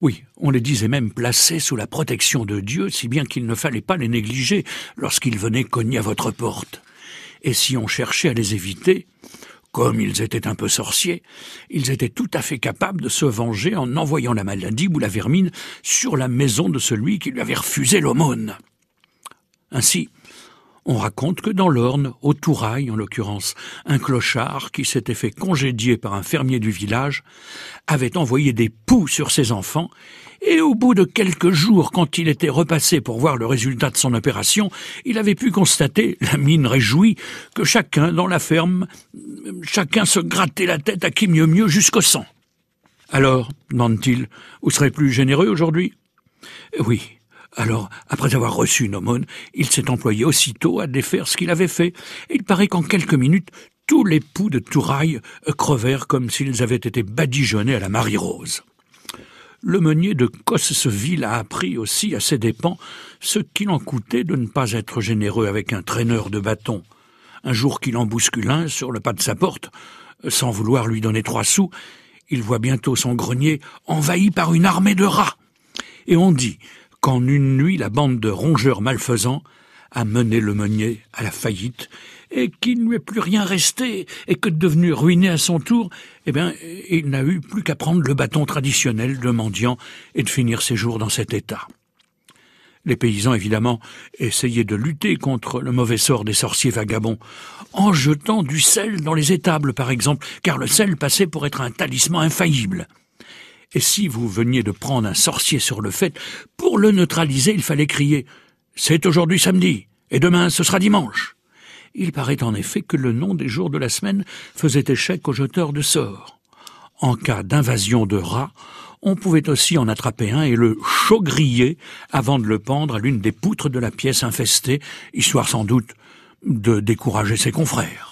Oui, on les disait même placés sous la protection de Dieu, si bien qu'il ne fallait pas les négliger lorsqu'ils venaient cogner à votre porte. Et si on cherchait à les éviter, comme ils étaient un peu sorciers, ils étaient tout à fait capables de se venger en envoyant la maladie ou la vermine sur la maison de celui qui lui avait refusé l'aumône. Ainsi, on raconte que dans l'Orne, au Tourail en l'occurrence, un clochard qui s'était fait congédier par un fermier du village avait envoyé des poux sur ses enfants et au bout de quelques jours, quand il était repassé pour voir le résultat de son opération, il avait pu constater, la mine réjouie, que chacun dans la ferme, chacun se grattait la tête à qui mieux mieux jusqu'au sang. Alors, demande-t-il, vous serez plus généreux aujourd'hui? Oui, alors, après avoir reçu une aumône, il s'est employé aussitôt à défaire ce qu'il avait fait, et il paraît qu'en quelques minutes, tous les poux de Touraille crevèrent comme s'ils avaient été badigeonnés à la Marie-Rose. Le meunier de Cosseville a appris aussi à ses dépens ce qu'il en coûtait de ne pas être généreux avec un traîneur de bâton. Un jour qu'il en bouscule un sur le pas de sa porte, sans vouloir lui donner trois sous, il voit bientôt son grenier envahi par une armée de rats. Et on dit qu'en une nuit la bande de rongeurs malfaisants a mené le meunier à la faillite, et qu'il ne lui est plus rien resté, et que devenu ruiné à son tour, eh bien, il n'a eu plus qu'à prendre le bâton traditionnel de mendiant et de finir ses jours dans cet état. Les paysans, évidemment, essayaient de lutter contre le mauvais sort des sorciers vagabonds, en jetant du sel dans les étables, par exemple, car le sel passait pour être un talisman infaillible. Et si vous veniez de prendre un sorcier sur le fait, pour le neutraliser, il fallait crier C'est aujourd'hui samedi, et demain ce sera dimanche. Il paraît en effet que le nom des jours de la semaine faisait échec aux jeteurs de sorts. En cas d'invasion de rats, on pouvait aussi en attraper un et le chaud-griller avant de le pendre à l'une des poutres de la pièce infestée, histoire sans doute de décourager ses confrères.